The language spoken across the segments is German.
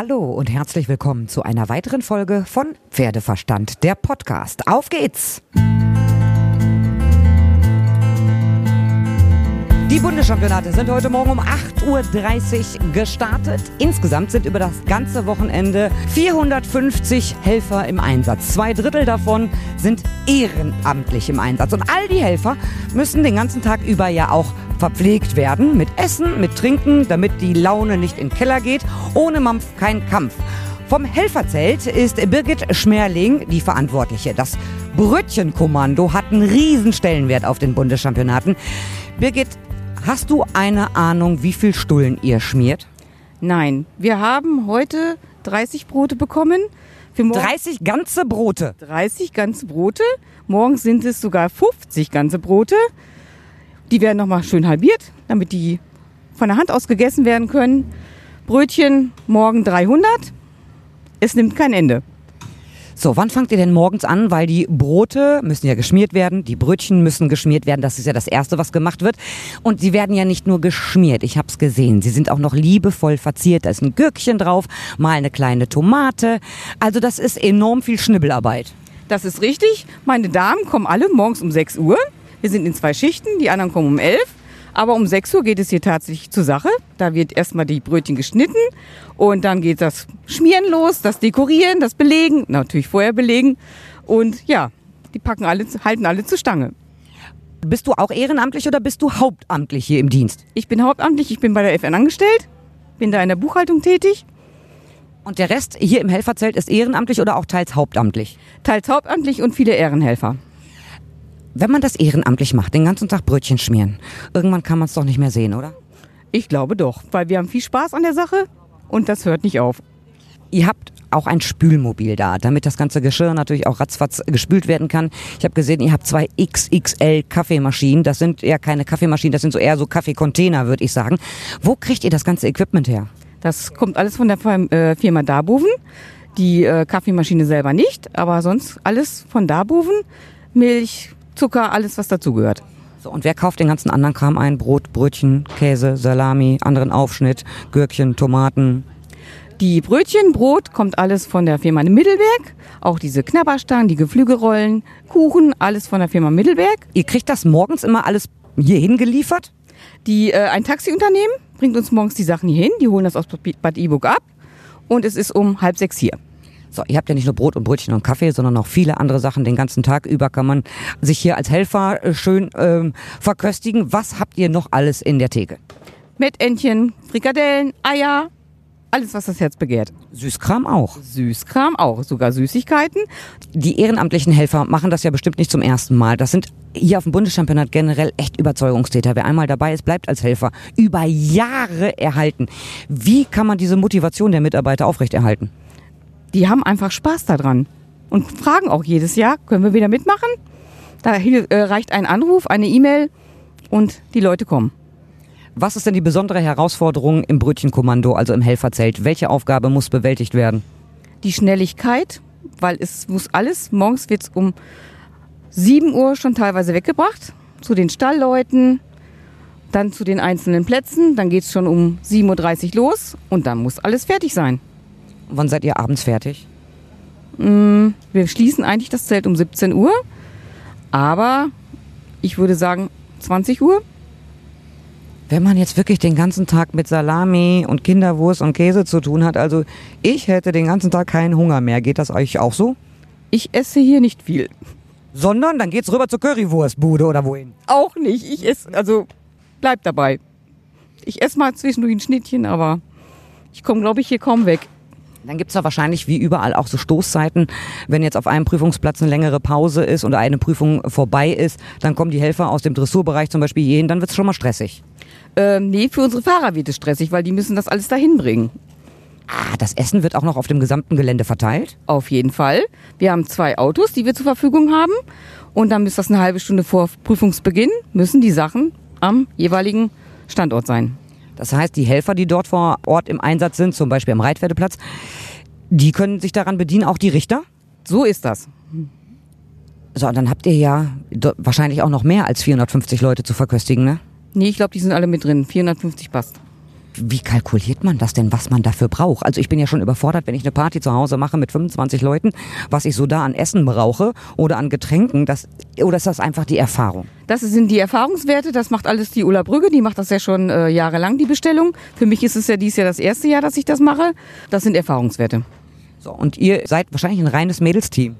Hallo und herzlich willkommen zu einer weiteren Folge von Pferdeverstand, der Podcast. Auf geht's! Die Bundeschampionate sind heute Morgen um 8.30 Uhr gestartet. Insgesamt sind über das ganze Wochenende 450 Helfer im Einsatz. Zwei Drittel davon sind ehrenamtlich im Einsatz. Und all die Helfer müssen den ganzen Tag über ja auch verpflegt werden. Mit Essen, mit Trinken, damit die Laune nicht in den Keller geht. Ohne Mampf kein Kampf. Vom Helferzelt ist Birgit Schmerling die Verantwortliche. Das Brötchenkommando hat einen riesen Stellenwert auf den Bundeschampionaten. Birgit, Hast du eine Ahnung, wie viel Stullen ihr schmiert? Nein, wir haben heute 30 Brote bekommen. Für 30 ganze Brote? 30 ganze Brote. Morgen sind es sogar 50 ganze Brote. Die werden nochmal schön halbiert, damit die von der Hand aus gegessen werden können. Brötchen morgen 300. Es nimmt kein Ende. So, wann fangt ihr denn morgens an? Weil die Brote müssen ja geschmiert werden, die Brötchen müssen geschmiert werden. Das ist ja das Erste, was gemacht wird. Und sie werden ja nicht nur geschmiert, ich habe es gesehen. Sie sind auch noch liebevoll verziert. Da ist ein Gürkchen drauf, mal eine kleine Tomate. Also das ist enorm viel Schnibbelarbeit. Das ist richtig. Meine Damen kommen alle morgens um 6 Uhr. Wir sind in zwei Schichten, die anderen kommen um 11. Aber um 6 Uhr geht es hier tatsächlich zur Sache. Da wird erstmal die Brötchen geschnitten und dann geht das Schmieren los, das Dekorieren, das Belegen, natürlich vorher belegen. Und ja, die packen alle, halten alle zur Stange. Bist du auch ehrenamtlich oder bist du hauptamtlich hier im Dienst? Ich bin hauptamtlich, ich bin bei der FN angestellt, bin da in der Buchhaltung tätig. Und der Rest hier im Helferzelt ist ehrenamtlich oder auch teils hauptamtlich? Teils hauptamtlich und viele Ehrenhelfer. Wenn man das ehrenamtlich macht, den ganzen Tag Brötchen schmieren, irgendwann kann man es doch nicht mehr sehen, oder? Ich glaube doch, weil wir haben viel Spaß an der Sache und das hört nicht auf. Ihr habt auch ein Spülmobil da, damit das ganze Geschirr natürlich auch ratzfatz gespült werden kann. Ich habe gesehen, ihr habt zwei XXL Kaffeemaschinen. Das sind ja keine Kaffeemaschinen, das sind so eher so Kaffeecontainer, würde ich sagen. Wo kriegt ihr das ganze Equipment her? Das kommt alles von der äh, Firma Darboven. Die äh, Kaffeemaschine selber nicht, aber sonst alles von Darboven. Milch, Zucker, alles was dazugehört. So, und wer kauft den ganzen anderen Kram ein? Brot, Brötchen, Käse, Salami, anderen Aufschnitt, Gürkchen, Tomaten? Die Brötchen, Brot kommt alles von der Firma Mittelberg. Auch diese Knabberstangen, die Geflügelrollen, Kuchen, alles von der Firma Mittelberg. Ihr kriegt das morgens immer alles hierhin geliefert? Die, äh, ein Taxiunternehmen bringt uns morgens die Sachen hierhin. Die holen das aus Bad Iburg ab. Und es ist um halb sechs hier. So, ihr habt ja nicht nur Brot und Brötchen und Kaffee, sondern noch viele andere Sachen. Den ganzen Tag über kann man sich hier als Helfer äh, schön ähm, verköstigen. Was habt ihr noch alles in der Theke? Mettentchen, Frikadellen, Eier, alles, was das Herz begehrt. Süßkram auch. Süßkram auch, sogar Süßigkeiten. Die ehrenamtlichen Helfer machen das ja bestimmt nicht zum ersten Mal. Das sind hier auf dem Bundeschampionat generell echt Überzeugungstäter. Wer einmal dabei ist, bleibt als Helfer über Jahre erhalten. Wie kann man diese Motivation der Mitarbeiter aufrechterhalten? Die haben einfach Spaß daran und fragen auch jedes Jahr, können wir wieder mitmachen? Da äh, reicht ein Anruf, eine E-Mail und die Leute kommen. Was ist denn die besondere Herausforderung im Brötchenkommando, also im Helferzelt? Welche Aufgabe muss bewältigt werden? Die Schnelligkeit, weil es muss alles, morgens wird es um 7 Uhr schon teilweise weggebracht, zu den Stallleuten, dann zu den einzelnen Plätzen, dann geht es schon um 7.30 Uhr los und dann muss alles fertig sein. Wann seid ihr abends fertig? Mm, wir schließen eigentlich das Zelt um 17 Uhr, aber ich würde sagen 20 Uhr. Wenn man jetzt wirklich den ganzen Tag mit Salami und Kinderwurst und Käse zu tun hat, also ich hätte den ganzen Tag keinen Hunger mehr. Geht das euch auch so? Ich esse hier nicht viel. Sondern dann geht's rüber zur Currywurstbude oder wohin? Auch nicht. Ich esse, also bleib dabei. Ich esse mal zwischendurch ein Schnittchen, aber ich komme, glaube ich, hier kaum weg. Dann gibt es ja wahrscheinlich wie überall auch so Stoßzeiten. Wenn jetzt auf einem Prüfungsplatz eine längere Pause ist oder eine Prüfung vorbei ist, dann kommen die Helfer aus dem Dressurbereich zum Beispiel hierhin, dann wird es schon mal stressig. Ähm, nee, für unsere Fahrer wird es stressig, weil die müssen das alles dahin bringen. Ah, das Essen wird auch noch auf dem gesamten Gelände verteilt? Auf jeden Fall. Wir haben zwei Autos, die wir zur Verfügung haben. Und dann müsste das eine halbe Stunde vor Prüfungsbeginn, müssen die Sachen am jeweiligen Standort sein. Das heißt, die Helfer, die dort vor Ort im Einsatz sind, zum Beispiel am Reitpferdeplatz, die können sich daran bedienen, auch die Richter? So ist das. So, und dann habt ihr ja wahrscheinlich auch noch mehr als 450 Leute zu verköstigen, ne? Nee, ich glaube, die sind alle mit drin. 450 passt. Wie kalkuliert man das denn, was man dafür braucht? Also ich bin ja schon überfordert, wenn ich eine Party zu Hause mache mit 25 Leuten, was ich so da an Essen brauche oder an Getränken. Das, oder ist das einfach die Erfahrung? Das sind die Erfahrungswerte, das macht alles die Ulla Brügge, die macht das ja schon äh, jahrelang, die Bestellung. Für mich ist es ja dieses Jahr das erste Jahr, dass ich das mache. Das sind Erfahrungswerte. So, und ihr seid wahrscheinlich ein reines Mädelsteam.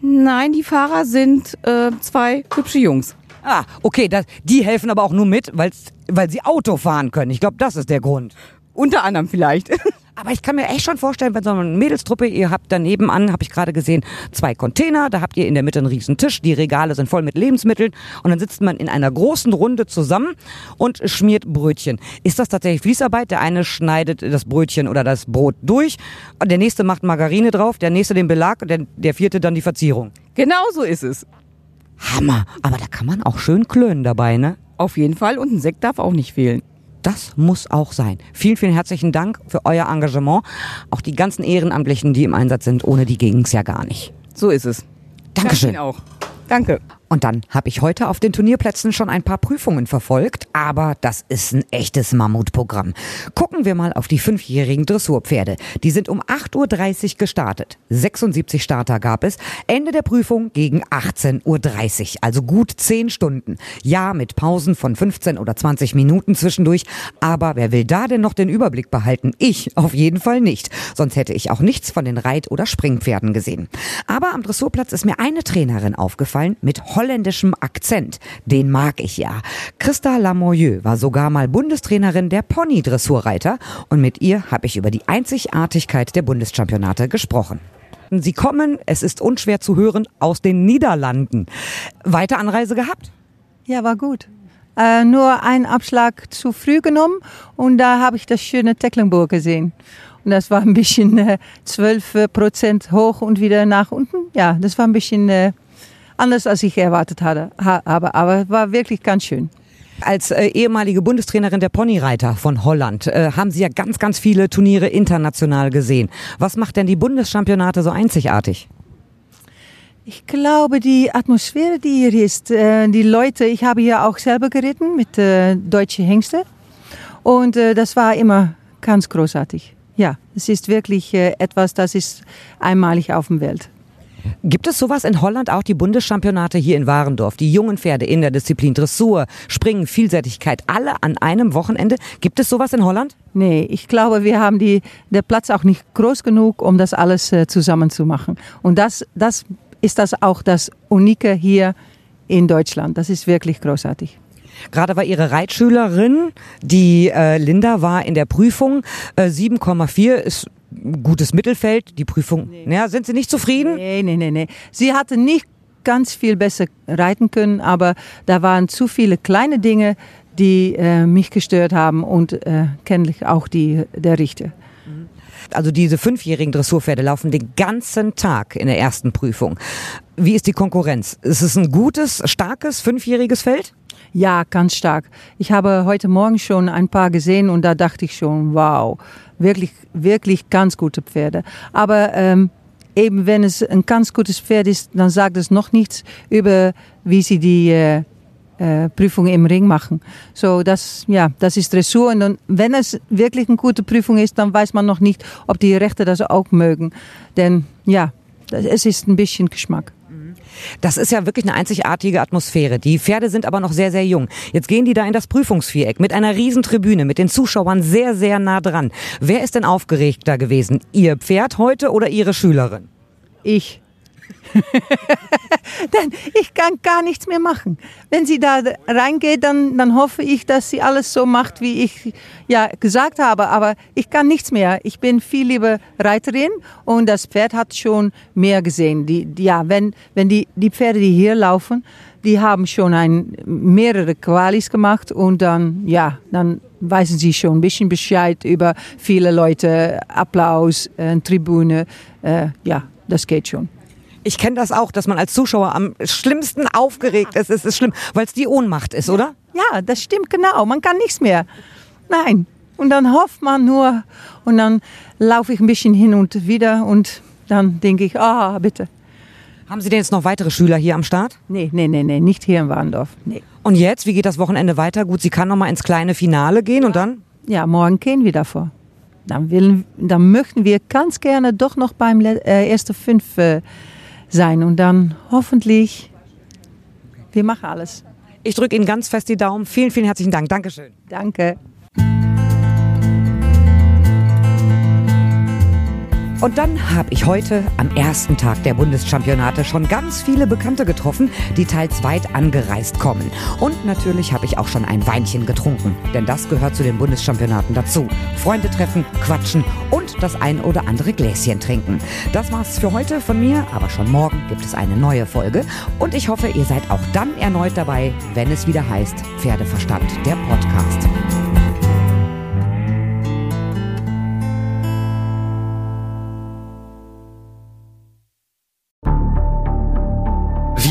Nein, die Fahrer sind äh, zwei hübsche Jungs. Ah, okay, das, die helfen aber auch nur mit, weil's, weil sie Auto fahren können. Ich glaube, das ist der Grund. Unter anderem vielleicht. Aber ich kann mir echt schon vorstellen, wenn so eine Mädelstruppe, ihr habt daneben an, habe ich gerade gesehen, zwei Container, da habt ihr in der Mitte einen riesen Tisch, die Regale sind voll mit Lebensmitteln und dann sitzt man in einer großen Runde zusammen und schmiert Brötchen. Ist das tatsächlich Fließarbeit? Der eine schneidet das Brötchen oder das Brot durch, der nächste macht Margarine drauf, der nächste den Belag und der, der vierte dann die Verzierung. Genau so ist es. Hammer, aber da kann man auch schön klönen dabei, ne? Auf jeden Fall und ein Sekt darf auch nicht fehlen. Das muss auch sein. Vielen, vielen herzlichen Dank für euer Engagement. Auch die ganzen Ehrenamtlichen, die im Einsatz sind, ohne die ging's ja gar nicht. So ist es. Dankeschön. Danke auch. Danke. Und dann habe ich heute auf den Turnierplätzen schon ein paar Prüfungen verfolgt, aber das ist ein echtes Mammutprogramm. Gucken wir mal auf die fünfjährigen Dressurpferde. Die sind um 8.30 Uhr gestartet. 76 Starter gab es. Ende der Prüfung gegen 18.30 Uhr, also gut 10 Stunden. Ja, mit Pausen von 15 oder 20 Minuten zwischendurch. Aber wer will da denn noch den Überblick behalten? Ich auf jeden Fall nicht. Sonst hätte ich auch nichts von den Reit- oder Springpferden gesehen. Aber am Dressurplatz ist mir eine Trainerin aufgefallen mit holländischem Akzent. Den mag ich ja. Christa Lamoyeux war sogar mal Bundestrainerin der Pony-Dressurreiter und mit ihr habe ich über die Einzigartigkeit der Bundeschampionate gesprochen. Sie kommen, es ist unschwer zu hören, aus den Niederlanden. Weiter Anreise gehabt? Ja, war gut. Äh, nur einen Abschlag zu früh genommen und da habe ich das schöne Tecklenburg gesehen. Und das war ein bisschen äh, 12 Prozent hoch und wieder nach unten. Ja, das war ein bisschen äh, anders, als ich erwartet hatte, habe. Aber war wirklich ganz schön. Als äh, ehemalige Bundestrainerin der Ponyreiter von Holland äh, haben Sie ja ganz, ganz viele Turniere international gesehen. Was macht denn die Bundeschampionate so einzigartig? Ich glaube, die Atmosphäre, die hier ist, äh, die Leute, ich habe hier auch selber geritten mit äh, deutschen Hengste und äh, das war immer ganz großartig. Ja, es ist wirklich äh, etwas, das ist einmalig auf der Welt. Gibt es sowas in Holland auch, die Bundeschampionate hier in Warendorf, die jungen Pferde in der Disziplin Dressur, Springen, Vielseitigkeit, alle an einem Wochenende? Gibt es sowas in Holland? Nee, ich glaube, wir haben die, der Platz auch nicht groß genug, um das alles äh, zusammen zu machen. Und das, das ist das auch das Unike hier in Deutschland. Das ist wirklich großartig. Gerade war Ihre Reitschülerin, die äh, Linda, war in der Prüfung. Äh, 7,4 ist gutes Mittelfeld. Die Prüfung, nee. ja, sind Sie nicht zufrieden? Nee, nee, nee, nee. Sie hatte nicht ganz viel besser reiten können, aber da waren zu viele kleine Dinge, die äh, mich gestört haben und äh, kennlich auch die, der Richter. Also diese fünfjährigen Dressurpferde laufen den ganzen Tag in der ersten Prüfung. Wie ist die Konkurrenz? Ist es ein gutes, starkes, fünfjähriges Feld? Ja, ganz stark. Ich habe heute Morgen schon ein paar gesehen und da dachte ich schon, wow, wirklich, wirklich ganz gute Pferde. Aber ähm, eben wenn es ein ganz gutes Pferd ist, dann sagt es noch nichts über, wie sie die äh, äh, Prüfung im Ring machen. So, das, ja, das ist Dressur. Und wenn es wirklich eine gute Prüfung ist, dann weiß man noch nicht, ob die Rechte das auch mögen. Denn ja, es ist ein bisschen Geschmack. Das ist ja wirklich eine einzigartige Atmosphäre. Die Pferde sind aber noch sehr, sehr jung. Jetzt gehen die da in das Prüfungsviereck mit einer riesen Tribüne, mit den Zuschauern sehr, sehr nah dran. Wer ist denn aufgeregter gewesen? Ihr Pferd heute oder Ihre Schülerin? Ich. Denn ich kann gar nichts mehr machen. Wenn sie da reingeht, dann, dann hoffe ich, dass sie alles so macht, wie ich ja gesagt habe. Aber ich kann nichts mehr. Ich bin viel lieber Reiterin und das Pferd hat schon mehr gesehen. Die, ja, wenn, wenn die, die Pferde, die hier laufen, die haben schon ein, mehrere Qualis gemacht und dann, ja, dann wissen sie schon ein bisschen Bescheid über viele Leute, Applaus, äh, Tribüne. Äh, ja, das geht schon. Ich kenne das auch, dass man als Zuschauer am schlimmsten aufgeregt ist. Es ist schlimm, weil es die Ohnmacht ist, oder? Ja, das stimmt genau. Man kann nichts mehr. Nein. Und dann hofft man nur und dann laufe ich ein bisschen hin und wieder und dann denke ich, ah, bitte. Haben Sie denn jetzt noch weitere Schüler hier am Start? Nee, nee, nee, nee, nicht hier in Warndorf. Nee. Und jetzt, wie geht das Wochenende weiter? Gut, sie kann noch mal ins kleine Finale gehen ja. und dann? ja, morgen gehen wir davor. Dann, willen, dann möchten wir ganz gerne doch noch beim äh, ersten fünf äh, sein und dann hoffentlich, wir machen alles. Ich drücke Ihnen ganz fest die Daumen. Vielen, vielen herzlichen Dank. Dankeschön. Danke. Und dann habe ich heute am ersten Tag der Bundeschampionate schon ganz viele Bekannte getroffen, die teils weit angereist kommen. Und natürlich habe ich auch schon ein Weinchen getrunken, denn das gehört zu den Bundeschampionaten dazu. Freunde treffen, quatschen und das ein oder andere Gläschen trinken. Das war's für heute von mir, aber schon morgen gibt es eine neue Folge und ich hoffe, ihr seid auch dann erneut dabei, wenn es wieder heißt Pferdeverstand, der Podcast.